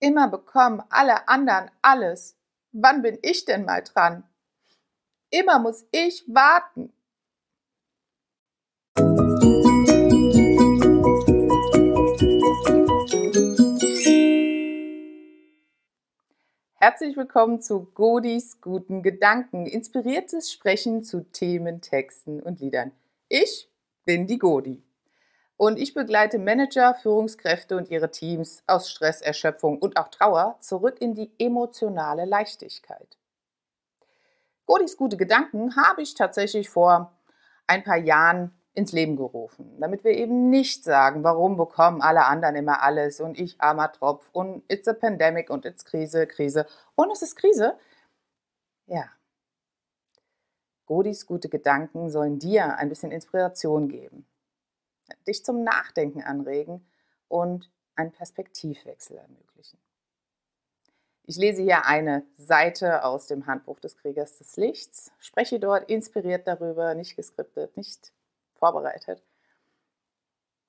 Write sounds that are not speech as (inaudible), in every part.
Immer bekommen alle anderen alles. Wann bin ich denn mal dran? Immer muss ich warten. Herzlich willkommen zu Godis guten Gedanken, inspiriertes Sprechen zu Themen, Texten und Liedern. Ich bin die Godi und ich begleite Manager, Führungskräfte und ihre Teams aus Stress, Erschöpfung und auch Trauer zurück in die emotionale Leichtigkeit. Godis gute Gedanken habe ich tatsächlich vor ein paar Jahren ins Leben gerufen, damit wir eben nicht sagen, warum bekommen alle anderen immer alles und ich armer Tropf und it's a pandemic und it's Krise, Krise und es ist Krise. Ja. Godis gute Gedanken sollen dir ein bisschen Inspiration geben, dich zum Nachdenken anregen und einen Perspektivwechsel ermöglichen. Ich lese hier eine Seite aus dem Handbuch des Kriegers des Lichts, spreche dort inspiriert darüber, nicht geskriptet, nicht vorbereitet.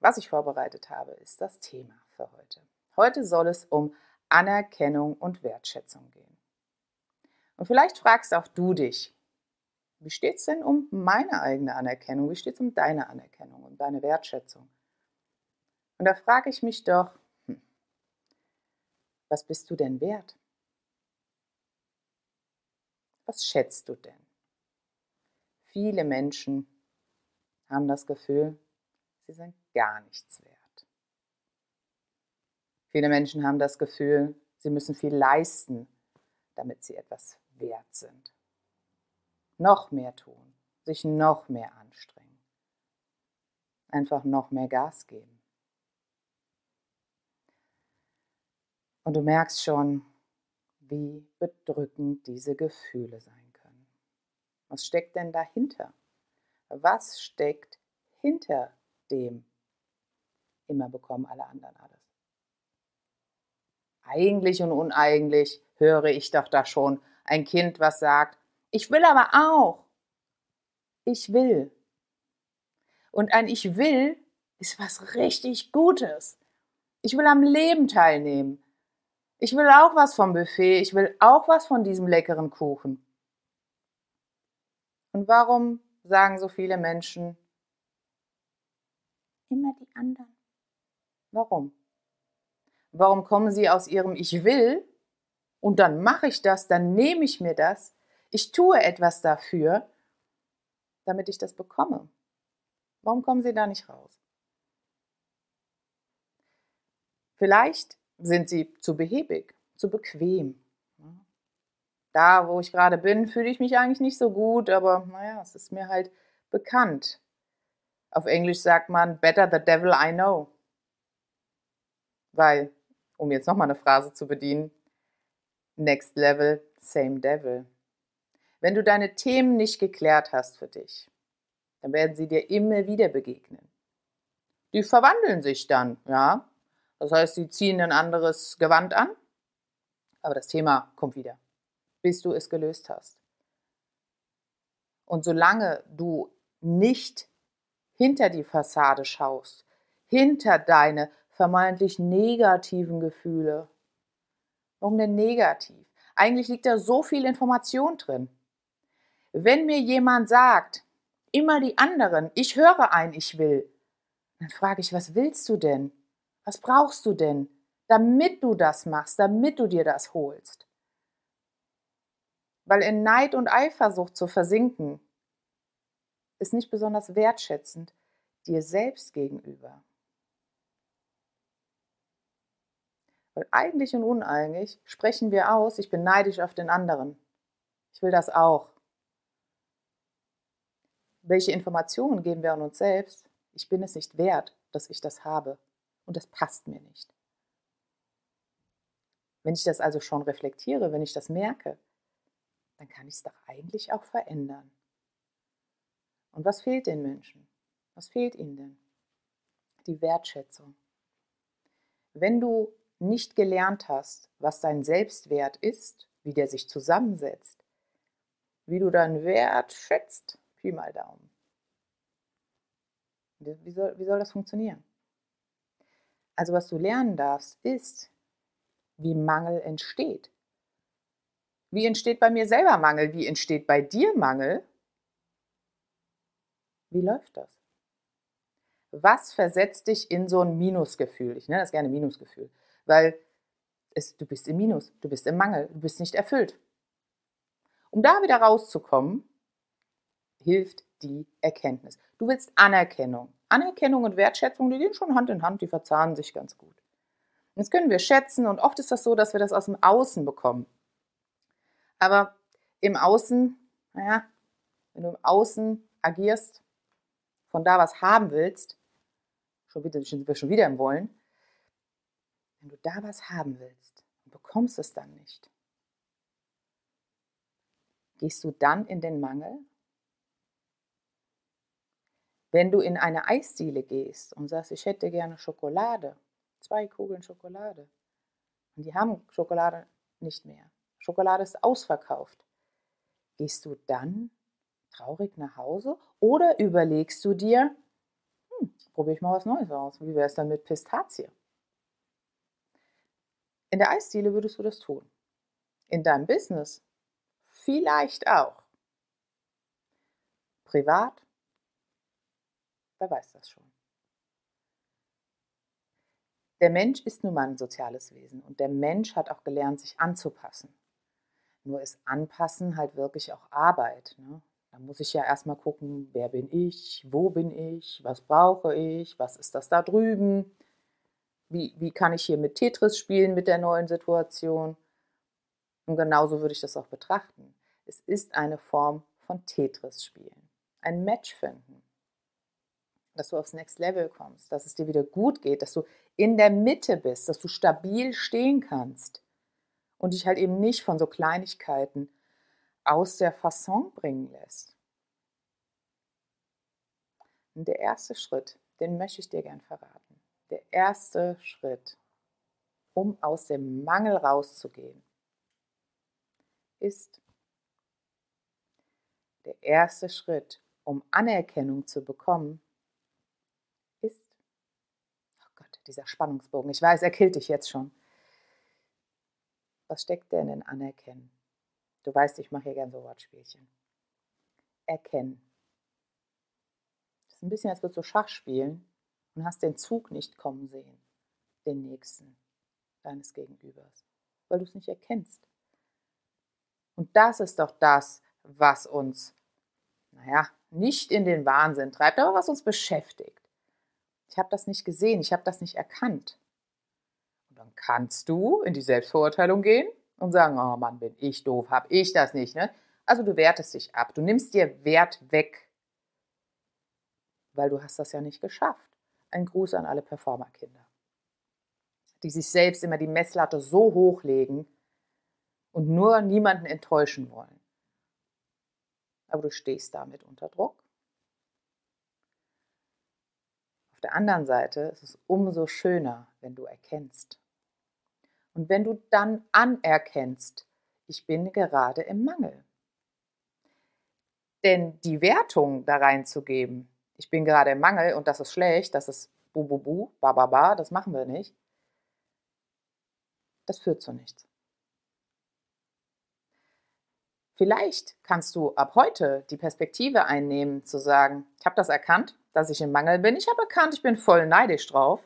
Was ich vorbereitet habe, ist das Thema für heute. Heute soll es um Anerkennung und Wertschätzung gehen. Und vielleicht fragst auch du dich, wie steht es denn um meine eigene Anerkennung? Wie steht es um deine Anerkennung, um deine Wertschätzung? Und da frage ich mich doch, hm, was bist du denn wert? Was schätzt du denn? Viele Menschen haben das Gefühl, sie sind gar nichts wert. Viele Menschen haben das Gefühl, sie müssen viel leisten, damit sie etwas wert sind. Noch mehr tun, sich noch mehr anstrengen, einfach noch mehr Gas geben. Und du merkst schon, wie bedrückend diese Gefühle sein können. Was steckt denn dahinter? was steckt hinter dem immer bekommen alle anderen alles. Eigentlich und uneigentlich höre ich doch da schon ein Kind, was sagt, ich will aber auch. Ich will. Und ein Ich will ist was richtig Gutes. Ich will am Leben teilnehmen. Ich will auch was vom Buffet. Ich will auch was von diesem leckeren Kuchen. Und warum sagen so viele Menschen, immer die anderen. Warum? Warum kommen sie aus ihrem Ich will und dann mache ich das, dann nehme ich mir das, ich tue etwas dafür, damit ich das bekomme? Warum kommen sie da nicht raus? Vielleicht sind sie zu behäbig, zu bequem, da, wo ich gerade bin, fühle ich mich eigentlich nicht so gut, aber naja, es ist mir halt bekannt. Auf Englisch sagt man, better the devil I know. Weil, um jetzt nochmal eine Phrase zu bedienen, next level, same devil. Wenn du deine Themen nicht geklärt hast für dich, dann werden sie dir immer wieder begegnen. Die verwandeln sich dann, ja. Das heißt, sie ziehen ein anderes Gewand an, aber das Thema kommt wieder bis du es gelöst hast. Und solange du nicht hinter die Fassade schaust, hinter deine vermeintlich negativen Gefühle, warum denn negativ? Eigentlich liegt da so viel Information drin. Wenn mir jemand sagt, immer die anderen, ich höre ein, ich will, dann frage ich, was willst du denn? Was brauchst du denn, damit du das machst, damit du dir das holst? Weil in Neid und Eifersucht zu versinken, ist nicht besonders wertschätzend dir selbst gegenüber. Weil eigentlich und uneigentlich sprechen wir aus, ich bin neidisch auf den anderen. Ich will das auch. Welche Informationen geben wir an uns selbst? Ich bin es nicht wert, dass ich das habe. Und das passt mir nicht. Wenn ich das also schon reflektiere, wenn ich das merke, dann kann ich es doch eigentlich auch verändern. Und was fehlt den Menschen? Was fehlt ihnen denn? Die Wertschätzung. Wenn du nicht gelernt hast, was dein Selbstwert ist, wie der sich zusammensetzt, wie du deinen Wert schätzt, Pi mal Daumen. Wie soll, wie soll das funktionieren? Also was du lernen darfst, ist, wie Mangel entsteht. Wie entsteht bei mir selber Mangel? Wie entsteht bei dir Mangel? Wie läuft das? Was versetzt dich in so ein Minusgefühl? Ich nenne das gerne Minusgefühl, weil es, du bist im Minus, du bist im Mangel, du bist nicht erfüllt. Um da wieder rauszukommen, hilft die Erkenntnis. Du willst Anerkennung. Anerkennung und Wertschätzung, die gehen schon Hand in Hand, die verzahnen sich ganz gut. Das können wir schätzen und oft ist das so, dass wir das aus dem Außen bekommen. Aber im Außen, naja, wenn du im Außen agierst, von da was haben willst, schon wieder, sind wir schon wieder im Wollen, wenn du da was haben willst und bekommst es dann nicht, gehst du dann in den Mangel? Wenn du in eine Eisdiele gehst und sagst, ich hätte gerne Schokolade, zwei Kugeln Schokolade, und die haben Schokolade nicht mehr, Schokolade ist ausverkauft, gehst du dann traurig nach Hause oder überlegst du dir, hm, probiere ich mal was Neues aus, wie wäre es dann mit Pistazie? In der Eisdiele würdest du das tun. In deinem Business vielleicht auch. Privat Wer weiß das schon. Der Mensch ist nun mal ein soziales Wesen und der Mensch hat auch gelernt, sich anzupassen. Nur ist Anpassen halt wirklich auch Arbeit. Ne? Da muss ich ja erstmal gucken, wer bin ich, wo bin ich, was brauche ich, was ist das da drüben, wie, wie kann ich hier mit Tetris spielen mit der neuen Situation. Und genauso würde ich das auch betrachten. Es ist eine Form von Tetris spielen, ein Match finden dass du aufs Next Level kommst, dass es dir wieder gut geht, dass du in der Mitte bist, dass du stabil stehen kannst und dich halt eben nicht von so Kleinigkeiten aus der Fasson bringen lässt. Und der erste Schritt, den möchte ich dir gern verraten. Der erste Schritt, um aus dem Mangel rauszugehen, ist der erste Schritt, um Anerkennung zu bekommen, dieser Spannungsbogen. Ich weiß, er killt dich jetzt schon. Was steckt denn in Anerkennen? Du weißt, ich mache hier gerne so Wortspielchen. Erkennen. Das ist ein bisschen, als würdest du Schach spielen und hast den Zug nicht kommen sehen, den nächsten deines Gegenübers, weil du es nicht erkennst. Und das ist doch das, was uns, naja, nicht in den Wahnsinn treibt, aber was uns beschäftigt. Habe das nicht gesehen, ich habe das nicht erkannt. Und dann kannst du in die Selbstverurteilung gehen und sagen, oh Mann, bin ich doof, habe ich das nicht. Ne? Also du wertest dich ab, du nimmst dir Wert weg, weil du hast das ja nicht geschafft. Ein Gruß an alle Performerkinder, die sich selbst immer die Messlatte so hochlegen und nur niemanden enttäuschen wollen. Aber du stehst damit unter Druck Auf der anderen Seite ist es umso schöner, wenn du erkennst. Und wenn du dann anerkennst, ich bin gerade im Mangel. Denn die Wertung da reinzugeben, ich bin gerade im Mangel und das ist schlecht, das ist bu bu bu, ba ba ba, das machen wir nicht, das führt zu nichts. Vielleicht kannst du ab heute die Perspektive einnehmen, zu sagen, ich habe das erkannt, dass ich im Mangel bin. Ich habe erkannt, ich bin voll neidisch drauf,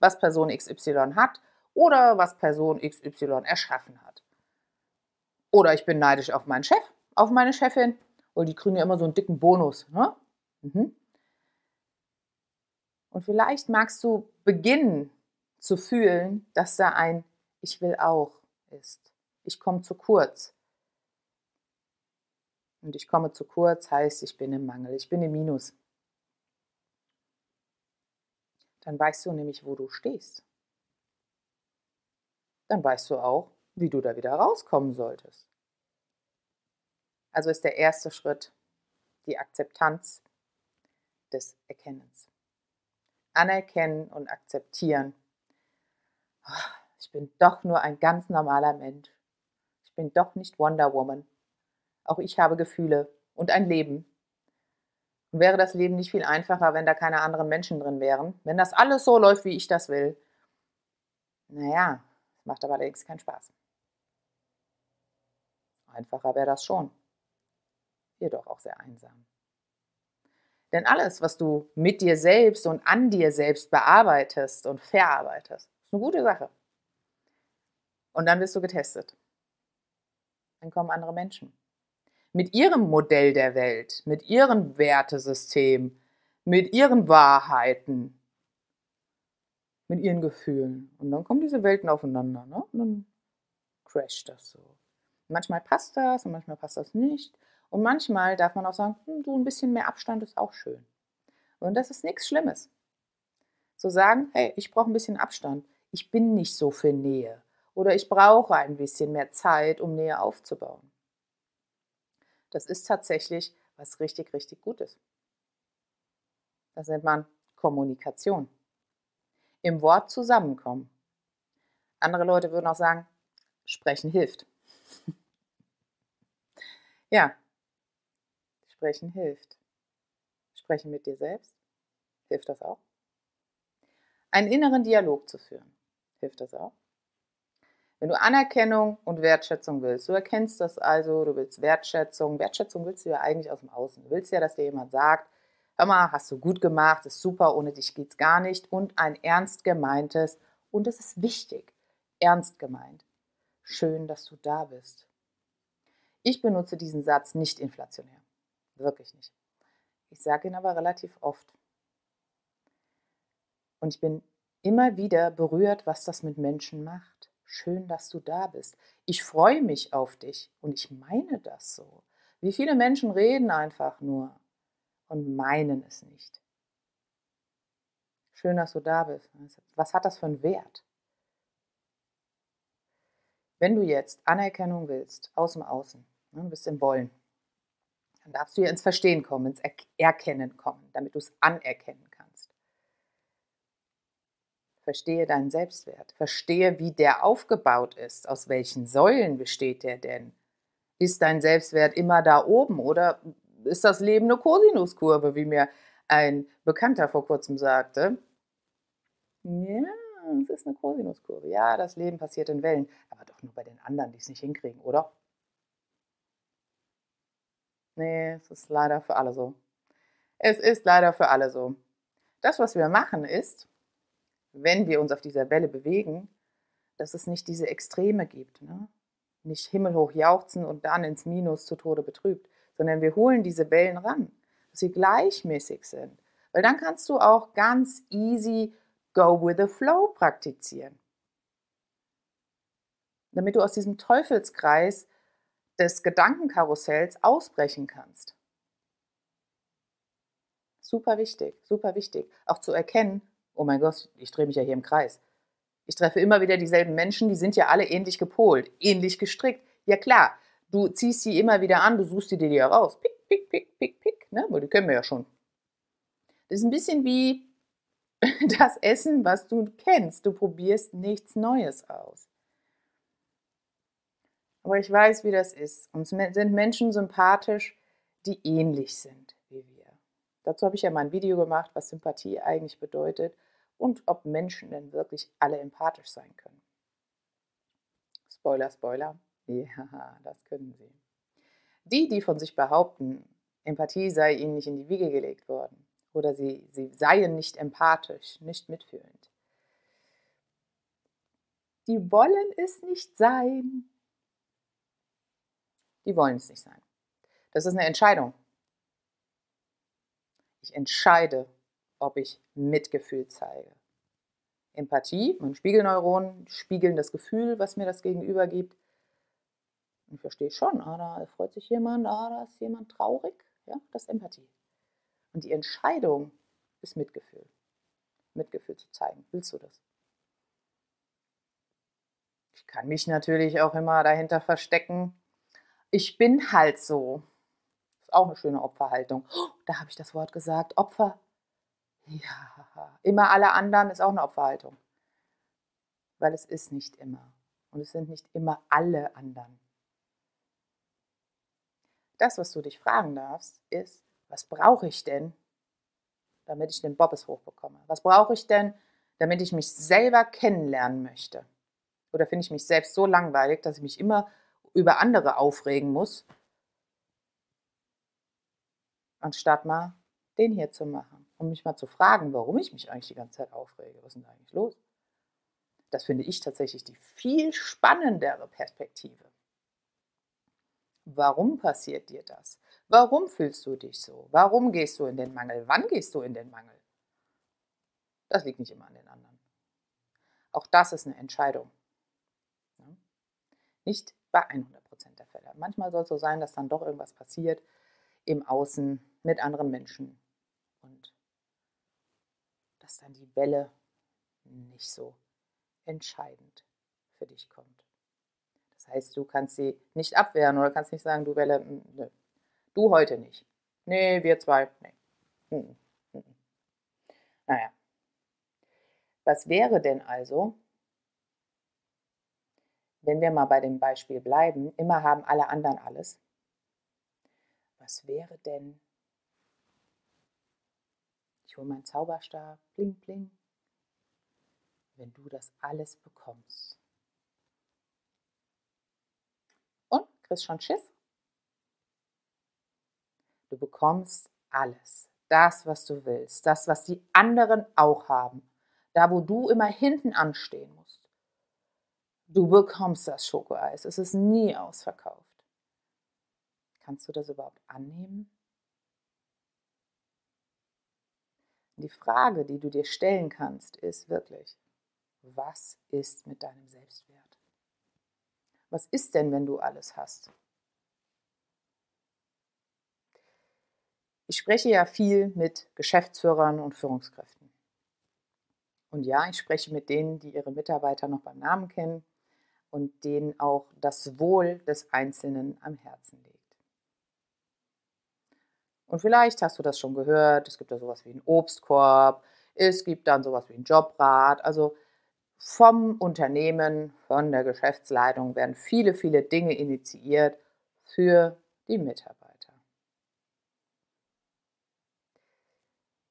was Person XY hat oder was Person XY erschaffen hat. Oder ich bin neidisch auf meinen Chef, auf meine Chefin, weil die kriegen ja immer so einen dicken Bonus. Ne? Mhm. Und vielleicht magst du beginnen zu fühlen, dass da ein Ich will auch ist. Ich komme zu kurz. Und ich komme zu kurz heißt, ich bin im Mangel, ich bin im Minus. Dann weißt du nämlich, wo du stehst. Dann weißt du auch, wie du da wieder rauskommen solltest. Also ist der erste Schritt die Akzeptanz des Erkennens. Anerkennen und akzeptieren. Ah, ich bin doch nur ein ganz normaler Mensch. Ich bin doch nicht Wonder Woman. Auch ich habe Gefühle und ein Leben. Und wäre das Leben nicht viel einfacher, wenn da keine anderen Menschen drin wären? Wenn das alles so läuft, wie ich das will? Naja, Macht aber allerdings keinen Spaß. Einfacher wäre das schon. Jedoch auch sehr einsam. Denn alles, was du mit dir selbst und an dir selbst bearbeitest und verarbeitest, ist eine gute Sache. Und dann wirst du getestet. Dann kommen andere Menschen. Mit ihrem Modell der Welt, mit ihrem Wertesystem, mit ihren Wahrheiten, mit ihren Gefühlen. Und dann kommen diese Welten aufeinander. Ne? Und dann crasht das so. Manchmal passt das und manchmal passt das nicht. Und manchmal darf man auch sagen, hm, du ein bisschen mehr Abstand ist auch schön. Und das ist nichts Schlimmes. Zu sagen, hey, ich brauche ein bisschen Abstand. Ich bin nicht so für Nähe. Oder ich brauche ein bisschen mehr Zeit, um Nähe aufzubauen. Das ist tatsächlich was richtig, richtig Gutes. Das nennt man Kommunikation. Im Wort zusammenkommen. Andere Leute würden auch sagen, sprechen hilft. (laughs) ja, sprechen hilft. Sprechen mit dir selbst, hilft das auch? Einen inneren Dialog zu führen, hilft das auch? Wenn du Anerkennung und Wertschätzung willst, du erkennst das also, du willst Wertschätzung. Wertschätzung willst du ja eigentlich aus dem Außen. Du willst ja, dass dir jemand sagt, hör mal, hast du gut gemacht, ist super, ohne dich geht's gar nicht. Und ein ernst gemeintes, und es ist wichtig, ernst gemeint. Schön, dass du da bist. Ich benutze diesen Satz nicht inflationär. Wirklich nicht. Ich sage ihn aber relativ oft. Und ich bin immer wieder berührt, was das mit Menschen macht. Schön, dass du da bist. Ich freue mich auf dich und ich meine das so. Wie viele Menschen reden einfach nur und meinen es nicht. Schön, dass du da bist. Was hat das für einen Wert? Wenn du jetzt Anerkennung willst, aus dem Außen, ne, bist im Wollen, dann darfst du ja ins Verstehen kommen, ins Erkennen kommen, damit du es anerkennen. Verstehe deinen Selbstwert. Verstehe, wie der aufgebaut ist. Aus welchen Säulen besteht der denn? Ist dein Selbstwert immer da oben oder ist das Leben eine Kosinuskurve, wie mir ein Bekannter vor kurzem sagte? Ja, es ist eine Kosinuskurve. Ja, das Leben passiert in Wellen, aber doch nur bei den anderen, die es nicht hinkriegen, oder? Nee, es ist leider für alle so. Es ist leider für alle so. Das, was wir machen, ist, wenn wir uns auf dieser Welle bewegen, dass es nicht diese Extreme gibt. Ne? Nicht himmelhoch jauchzen und dann ins Minus zu Tode betrübt, sondern wir holen diese Wellen ran, dass sie gleichmäßig sind. Weil dann kannst du auch ganz easy Go with the Flow praktizieren. Damit du aus diesem Teufelskreis des Gedankenkarussells ausbrechen kannst. Super wichtig, super wichtig. Auch zu erkennen, oh mein Gott, ich drehe mich ja hier im Kreis. Ich treffe immer wieder dieselben Menschen, die sind ja alle ähnlich gepolt, ähnlich gestrickt. Ja klar, du ziehst sie immer wieder an, du suchst die dir ja raus. Pick, pick, pick, pick, pick, ne? Weil die kennen wir ja schon. Das ist ein bisschen wie (laughs) das Essen, was du kennst. Du probierst nichts Neues aus. Aber ich weiß, wie das ist. Uns sind Menschen sympathisch, die ähnlich sind wie wir. Dazu habe ich ja mal ein Video gemacht, was Sympathie eigentlich bedeutet und ob Menschen denn wirklich alle empathisch sein können. Spoiler, Spoiler. (laughs) Ja, das können sie. Die, die von sich behaupten, Empathie sei ihnen nicht in die Wiege gelegt worden oder sie, sie seien nicht empathisch, nicht mitfühlend, die wollen es nicht sein die wollen es nicht sein. Das ist eine Entscheidung. Ich entscheide, ob ich Mitgefühl zeige. Empathie, mein Spiegelneuronen spiegeln das Gefühl, was mir das Gegenüber gibt. Ich verstehe schon, ah, da freut sich jemand, ah, da ist jemand traurig. Ja, das ist Empathie. Und die Entscheidung ist Mitgefühl. Mitgefühl zu zeigen. Willst du das? Ich kann mich natürlich auch immer dahinter verstecken, ich bin halt so. Ist auch eine schöne Opferhaltung. Oh, da habe ich das Wort gesagt. Opfer. Ja, immer alle anderen ist auch eine Opferhaltung. Weil es ist nicht immer. Und es sind nicht immer alle anderen. Das, was du dich fragen darfst, ist, was brauche ich denn, damit ich den Bobbes hochbekomme? Was brauche ich denn, damit ich mich selber kennenlernen möchte? Oder finde ich mich selbst so langweilig, dass ich mich immer über andere aufregen muss, anstatt mal den hier zu machen und mich mal zu fragen, warum ich mich eigentlich die ganze Zeit aufrege. Was ist denn da eigentlich los? Das finde ich tatsächlich die viel spannendere Perspektive. Warum passiert dir das? Warum fühlst du dich so? Warum gehst du in den Mangel? Wann gehst du in den Mangel? Das liegt nicht immer an den anderen. Auch das ist eine Entscheidung. Nicht bei 100 Prozent der Fälle. Manchmal soll es so sein, dass dann doch irgendwas passiert im Außen mit anderen Menschen dass dann die Welle nicht so entscheidend für dich kommt. Das heißt, du kannst sie nicht abwehren oder kannst nicht sagen, du Welle, nö. du heute nicht. Nee, wir zwei, nee. Hm, hm, hm. Naja. Was wäre denn also, wenn wir mal bei dem Beispiel bleiben, immer haben alle anderen alles. Was wäre denn, hole meinen Zauberstab, bling, bling, wenn du das alles bekommst? Und, kriegst schon Schiss? Du bekommst alles. Das, was du willst. Das, was die anderen auch haben. Da, wo du immer hinten anstehen musst. Du bekommst das Schokoeis. Es ist nie ausverkauft. Kannst du das überhaupt annehmen? Die Frage, die du dir stellen kannst, ist wirklich, was ist mit deinem Selbstwert? Was ist denn, wenn du alles hast? Ich spreche ja viel mit Geschäftsführern und Führungskräften. Und ja, ich spreche mit denen, die ihre Mitarbeiter noch beim Namen kennen und denen auch das Wohl des Einzelnen am Herzen liegt. Und vielleicht hast du das schon gehört, es gibt ja sowas wie einen Obstkorb, es gibt dann sowas wie einen Jobrat. Also vom Unternehmen, von der Geschäftsleitung werden viele, viele Dinge initiiert für die Mitarbeiter.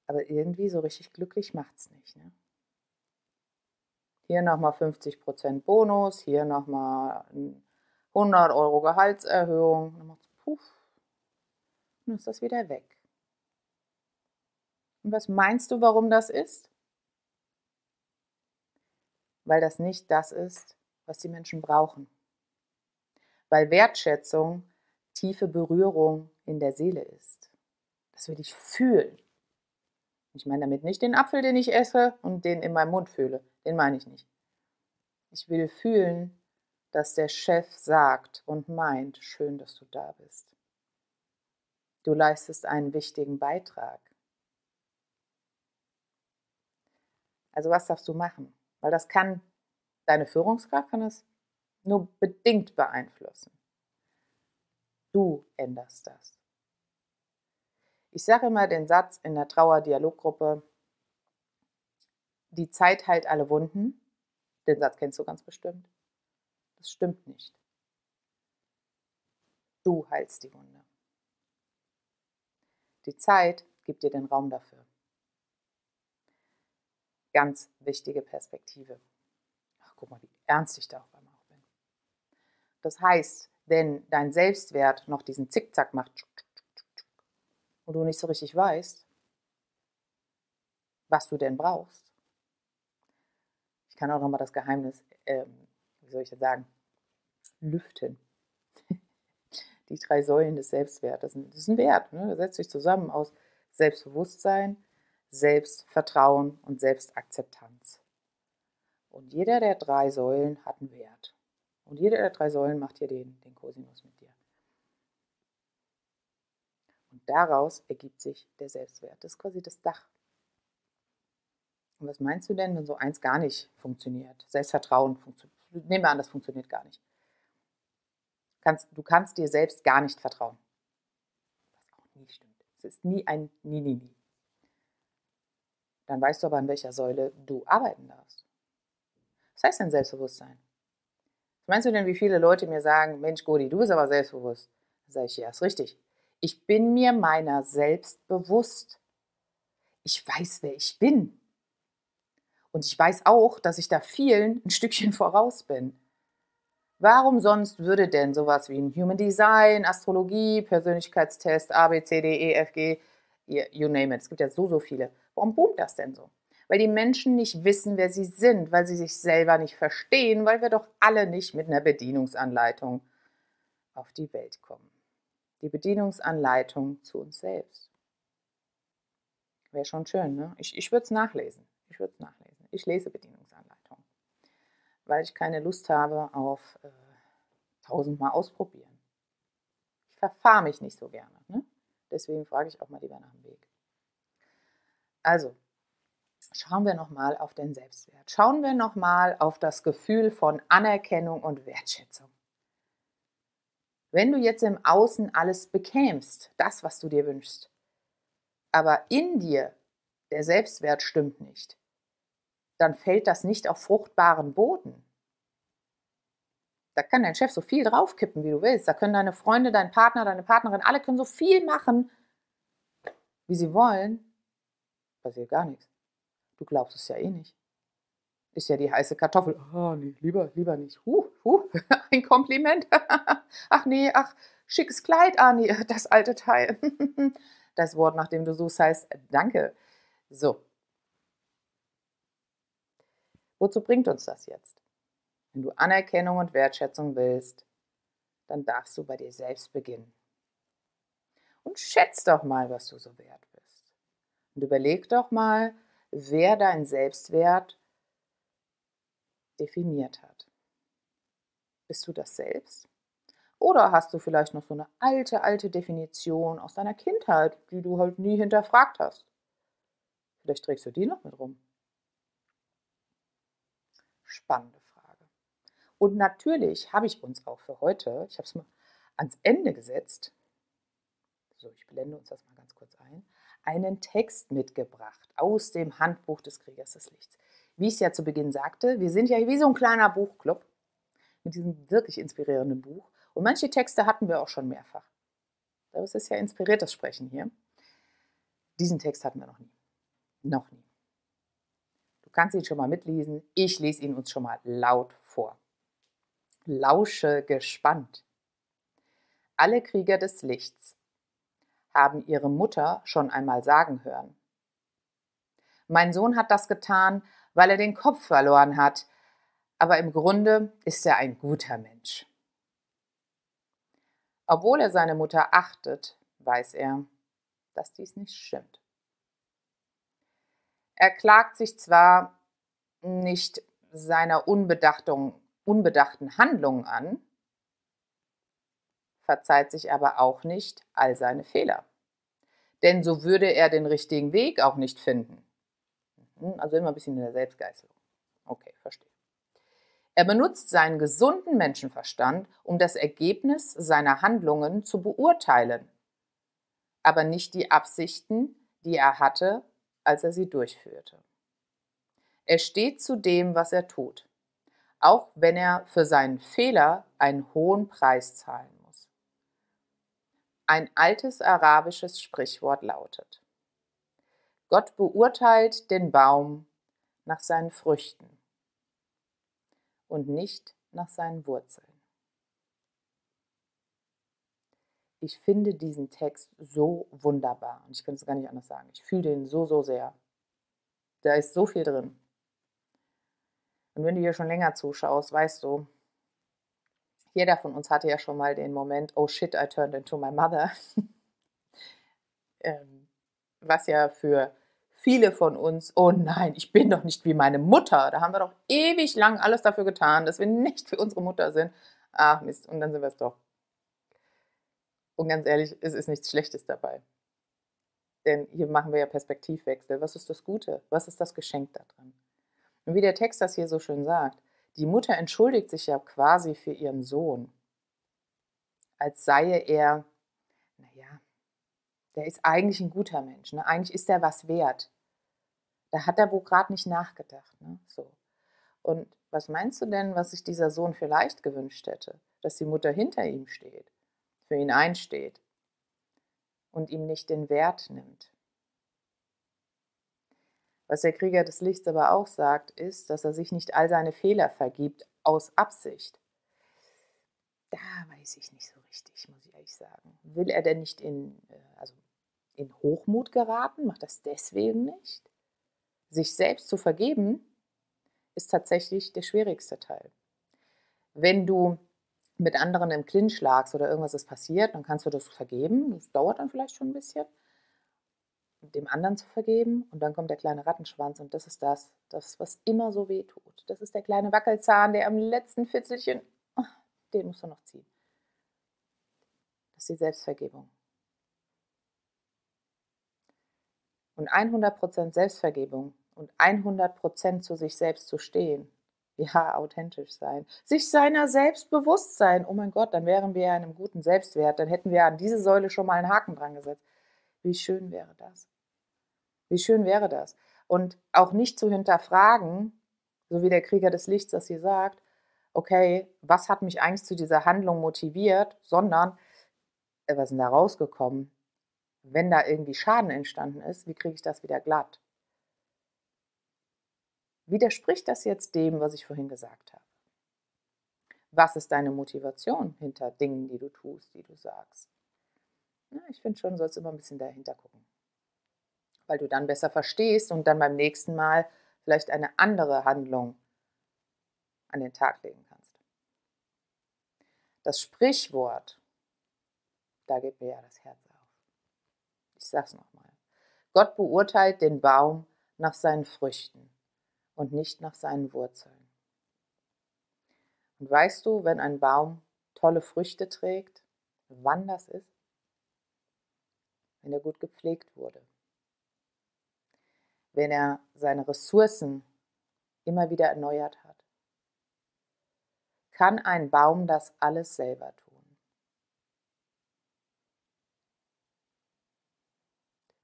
Aber irgendwie so richtig glücklich macht es nicht. Ne? Hier nochmal 50% Bonus, hier nochmal 100 Euro Gehaltserhöhung. Dann macht es puff. Und ist das wieder weg. Und was meinst du, warum das ist? Weil das nicht das ist, was die Menschen brauchen. Weil Wertschätzung tiefe Berührung in der Seele ist. Das will ich fühlen. Ich meine damit nicht den Apfel, den ich esse und den in meinem Mund fühle. Den meine ich nicht. Ich will fühlen, dass der Chef sagt und meint, schön, dass du da bist. Du leistest einen wichtigen Beitrag. Also was darfst du machen? Weil das kann, deine Führungskraft kann es nur bedingt beeinflussen. Du änderst das. Ich sage immer den Satz in der Trauerdialoggruppe, die Zeit heilt alle Wunden. Den Satz kennst du ganz bestimmt. Das stimmt nicht. Du heilst die Wunde. Die Zeit gibt dir den Raum dafür. Ganz wichtige Perspektive. Ach, guck mal, wie ernst ich da auf einmal auch bin. Das heißt, wenn dein Selbstwert noch diesen Zickzack macht, und du nicht so richtig weißt, was du denn brauchst. Ich kann auch nochmal das Geheimnis, ähm, wie soll ich das sagen, lüften. Die drei Säulen des Selbstwertes. Das ist ein Wert. Ne? Das setzt sich zusammen aus Selbstbewusstsein, Selbstvertrauen und Selbstakzeptanz. Und jeder der drei Säulen hat einen Wert. Und jeder der drei Säulen macht hier den, den Cosinus mit dir. Und daraus ergibt sich der Selbstwert. Das ist quasi das Dach. Und was meinst du denn, wenn so eins gar nicht funktioniert? Selbstvertrauen funktioniert. Nehmen wir an, das funktioniert gar nicht. Kannst, du kannst dir selbst gar nicht vertrauen. Was auch nie stimmt. Es ist nie ein Nie, Nie, Nie. Dann weißt du aber, an welcher Säule du arbeiten darfst. Was heißt denn Selbstbewusstsein? Was meinst du denn, wie viele Leute mir sagen, Mensch, Godi, du bist aber selbstbewusst? Dann sage ich, ja, ist richtig. Ich bin mir meiner selbst bewusst. Ich weiß, wer ich bin. Und ich weiß auch, dass ich da vielen ein Stückchen voraus bin. Warum sonst würde denn sowas wie ein Human Design, Astrologie, Persönlichkeitstest, A, B, C, D, E, F, G, you name it, es gibt ja so, so viele. Warum boomt das denn so? Weil die Menschen nicht wissen, wer sie sind, weil sie sich selber nicht verstehen, weil wir doch alle nicht mit einer Bedienungsanleitung auf die Welt kommen. Die Bedienungsanleitung zu uns selbst. Wäre schon schön, ne? Ich, ich würde es nachlesen. Ich würde es nachlesen. Ich lese Bedienungsanleitung weil ich keine Lust habe auf äh, tausendmal ausprobieren. Ich verfahre mich nicht so gerne. Ne? Deswegen frage ich auch mal lieber nach dem Weg. Also, schauen wir nochmal auf den Selbstwert. Schauen wir nochmal auf das Gefühl von Anerkennung und Wertschätzung. Wenn du jetzt im Außen alles bekämst, das, was du dir wünschst, aber in dir der Selbstwert stimmt nicht, dann fällt das nicht auf fruchtbaren Boden. Da kann dein Chef so viel draufkippen, wie du willst. Da können deine Freunde, dein Partner, deine Partnerin, alle können so viel machen, wie sie wollen. Passiert gar nichts. Du glaubst es ja eh nicht. Ist ja die heiße Kartoffel. Oh, nee, lieber, lieber nicht. Huh, huh, (laughs) ein Kompliment. (laughs) ach nee, ach, schickes Kleid, ah nee, (laughs) das alte Teil. das Wort, nach dem du suchst, heißt Danke. So, Wozu bringt uns das jetzt? Wenn du Anerkennung und Wertschätzung willst, dann darfst du bei dir selbst beginnen. Und schätz doch mal, was du so wert bist. Und überleg doch mal, wer deinen Selbstwert definiert hat. Bist du das selbst? Oder hast du vielleicht noch so eine alte, alte Definition aus deiner Kindheit, die du halt nie hinterfragt hast? Vielleicht trägst du die noch mit rum. Spannende Frage. Und natürlich habe ich uns auch für heute, ich habe es mal ans Ende gesetzt, so, ich blende uns das mal ganz kurz ein, einen Text mitgebracht aus dem Handbuch des Kriegers des Lichts. Wie ich es ja zu Beginn sagte, wir sind ja wie so ein kleiner Buchclub mit diesem wirklich inspirierenden Buch. Und manche Texte hatten wir auch schon mehrfach. Das ist ja inspiriertes Sprechen hier. Diesen Text hatten wir noch nie. Noch nie kannst ihn schon mal mitlesen. Ich lese ihn uns schon mal laut vor. Lausche gespannt. Alle Krieger des Lichts haben ihre Mutter schon einmal sagen hören. Mein Sohn hat das getan, weil er den Kopf verloren hat, aber im Grunde ist er ein guter Mensch. Obwohl er seine Mutter achtet, weiß er, dass dies nicht stimmt. Er klagt sich zwar nicht seiner unbedachten Handlungen an, verzeiht sich aber auch nicht all seine Fehler. Denn so würde er den richtigen Weg auch nicht finden. Mhm, also immer ein bisschen in der Selbstgeißelung. Okay, verstehe. Er benutzt seinen gesunden Menschenverstand, um das Ergebnis seiner Handlungen zu beurteilen, aber nicht die Absichten, die er hatte als er sie durchführte. Er steht zu dem, was er tut, auch wenn er für seinen Fehler einen hohen Preis zahlen muss. Ein altes arabisches Sprichwort lautet, Gott beurteilt den Baum nach seinen Früchten und nicht nach seinen Wurzeln. Ich finde diesen Text so wunderbar. Und ich könnte es gar nicht anders sagen. Ich fühle den so, so sehr. Da ist so viel drin. Und wenn du hier schon länger zuschaust, weißt du, jeder von uns hatte ja schon mal den Moment, oh shit, I turned into my mother. (laughs) ähm, was ja für viele von uns, oh nein, ich bin doch nicht wie meine Mutter. Da haben wir doch ewig lang alles dafür getan, dass wir nicht für unsere Mutter sind. Ach Mist, und dann sind wir es doch. Und ganz ehrlich, es ist nichts Schlechtes dabei. Denn hier machen wir ja Perspektivwechsel. Was ist das Gute? Was ist das Geschenk daran? Und wie der Text das hier so schön sagt, die Mutter entschuldigt sich ja quasi für ihren Sohn, als sei er, naja, der ist eigentlich ein guter Mensch, ne? eigentlich ist er was wert. Da hat er wohl gerade nicht nachgedacht. Ne? So. Und was meinst du denn, was sich dieser Sohn vielleicht gewünscht hätte? Dass die Mutter hinter ihm steht, für ihn einsteht und ihm nicht den Wert nimmt. Was der Krieger des Lichts aber auch sagt, ist, dass er sich nicht all seine Fehler vergibt aus Absicht. Da weiß ich nicht so richtig, muss ich ehrlich sagen. Will er denn nicht in, äh, also in Hochmut geraten? Macht das deswegen nicht? Sich selbst zu vergeben, ist tatsächlich der schwierigste Teil. Wenn du mit anderen im Clinch lagst oder irgendwas ist passiert, dann kannst du das vergeben. Das dauert dann vielleicht schon ein bisschen dem anderen zu vergeben und dann kommt der kleine Rattenschwanz und das ist das, das was immer so weh tut. Das ist der kleine Wackelzahn, der am letzten Fitzelchen, ah, den musst du noch ziehen. Das ist die Selbstvergebung. Und 100% Selbstvergebung und 100% zu sich selbst zu stehen, ja, authentisch sein, sich seiner selbst bewusst sein. Oh mein Gott, dann wären wir ja in einem guten Selbstwert, dann hätten wir an diese Säule schon mal einen Haken dran gesetzt. Wie schön wäre das? Wie schön wäre das? Und auch nicht zu hinterfragen, so wie der Krieger des Lichts das hier sagt, okay, was hat mich eigentlich zu dieser Handlung motiviert, sondern, äh, was ist denn da rausgekommen? Wenn da irgendwie Schaden entstanden ist, wie kriege ich das wieder glatt? Widerspricht das jetzt dem, was ich vorhin gesagt habe? Was ist deine Motivation hinter Dingen, die du tust, die du sagst? Ja, ich finde schon, du sollst immer ein bisschen dahinter gucken. Weil du dann besser verstehst und dann beim nächsten Mal vielleicht eine andere Handlung an den Tag legen kannst. Das Sprichwort, da geht mir ja das Herz auf. Ich sag's nochmal. Gott beurteilt den Baum nach seinen Früchten und nicht nach seinen Wurzeln. Und weißt du, wenn ein Baum tolle Früchte trägt, wann das ist? Wenn er gut gepflegt wurde. Wenn er seine Ressourcen immer wieder erneuert hat. Kann ein Baum das alles selber tun?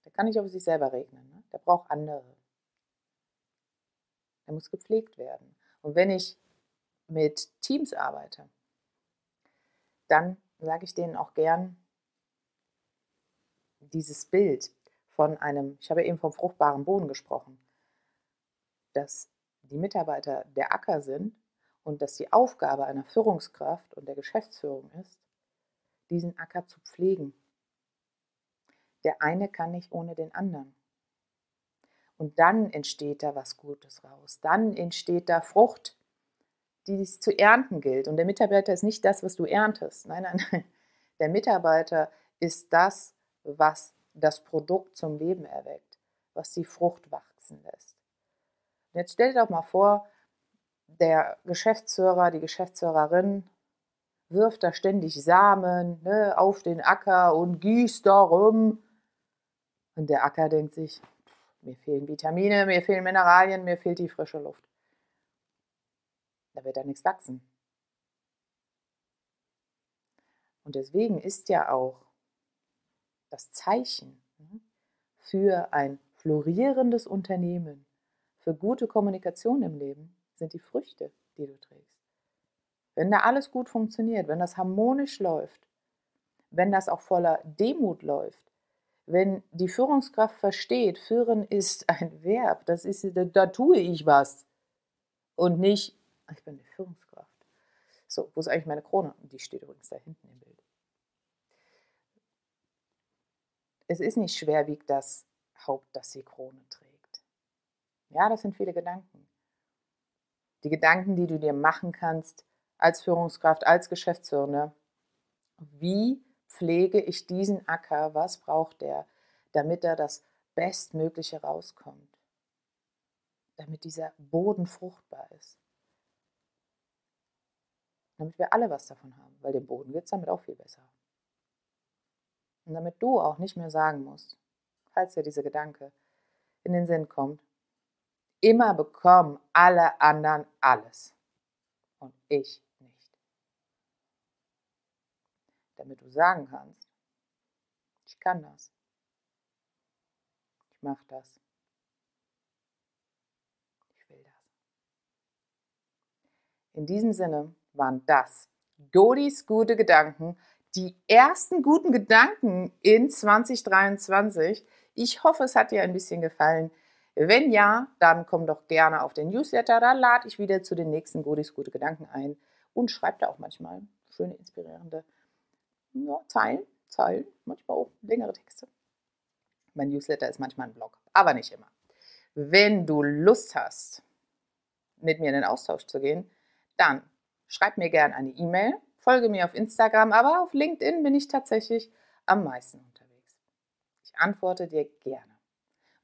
Der kann nicht auf sich selber regnen. Ne? Der braucht andere. Der muss gepflegt werden. Und wenn ich mit Teams arbeite, dann sage ich denen auch gern dieses Bild von einem, ich habe eben vom fruchtbaren Boden gesprochen, dass die Mitarbeiter der Acker sind und dass die Aufgabe einer Führungskraft und der Geschäftsführung ist, diesen Acker zu pflegen. Der eine kann nicht ohne den anderen. Und dann entsteht da was Gutes raus. Dann entsteht da Frucht, die es zu ernten gilt. Und der Mitarbeiter ist nicht das, was du erntest. Nein, nein, nein. Der Mitarbeiter ist das, was das Produkt zum Leben erweckt, was die Frucht wachsen lässt. Und jetzt stell dir doch mal vor, der Geschäftsführer, die Geschäftsführerin wirft da ständig Samen ne, auf den Acker und gießt darum. Und der Acker denkt sich, mir fehlen Vitamine, mir fehlen Mineralien, mir fehlt die frische Luft. Da wird da nichts wachsen. Und deswegen ist ja auch das Zeichen ne, für ein florierendes Unternehmen, für gute Kommunikation im Leben, sind die Früchte, die du trägst. Wenn da alles gut funktioniert, wenn das harmonisch läuft, wenn das auch voller Demut läuft, wenn die Führungskraft versteht, führen ist (laughs) ein Verb, das ist, da, tue ich was und nicht, ich bin die Führungskraft. So, wo ist eigentlich meine Krone? Die steht übrigens da hinten im Bild. Es ist nicht schwer, wiegt das Haupt, das die Krone trägt. Ja, das sind viele Gedanken. Die Gedanken, die du dir machen kannst als Führungskraft, als Geschäftsführende. Wie pflege ich diesen Acker? Was braucht der, damit er das Bestmögliche rauskommt? Damit dieser Boden fruchtbar ist. Damit wir alle was davon haben, weil dem Boden geht es damit auch viel besser. Und damit du auch nicht mehr sagen musst, falls dir dieser Gedanke in den Sinn kommt, immer bekommen alle anderen alles und ich damit du sagen kannst, ich kann das. Ich mache das. Ich will das. In diesem Sinne waren das Dodis gute Gedanken, die ersten guten Gedanken in 2023. Ich hoffe, es hat dir ein bisschen gefallen. Wenn ja, dann komm doch gerne auf den Newsletter, da lade ich wieder zu den nächsten Goodies gute Gedanken ein und schreib da auch manchmal schöne, inspirierende ja, Zeilen, Zeilen, manchmal auch längere Texte. Mein Newsletter ist manchmal ein Blog, aber nicht immer. Wenn du Lust hast, mit mir in den Austausch zu gehen, dann schreib mir gerne eine E-Mail, folge mir auf Instagram, aber auf LinkedIn bin ich tatsächlich am meisten unterwegs. Ich antworte dir gerne.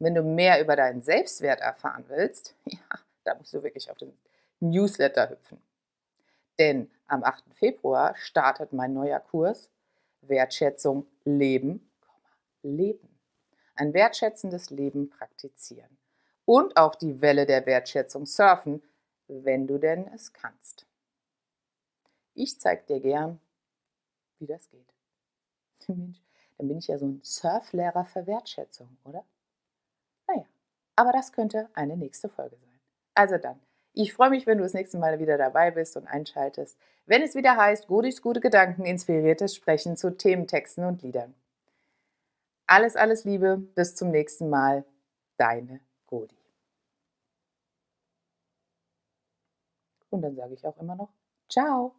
wenn du mehr über deinen Selbstwert erfahren willst, (laughs) ja, da musst du wirklich auf den Newsletter hüpfen. Denn am 8. Februar startet mein neuer Kurs Wertschätzung leben, leben. Ein wertschätzendes Leben praktizieren. Und auch die Welle der Wertschätzung surfen, wenn du denn es kannst. Ich zeige dir gern, wie das geht. (laughs) Mensch, dann bin ich ja so ein Surflehrer für Wertschätzung, oder? Naja, aber das könnte eine nächste Folge sein. Also dann, ich freue mich, wenn du das nächste Mal wieder dabei bist und einschaltest, wenn es wieder heißt, Godis gute Gedanken, inspiriertes Sprechen zu Thementexten und Liedern. Alles, alles Liebe, bis zum nächsten Mal, deine Godi. Und dann sage ich auch immer noch, ciao.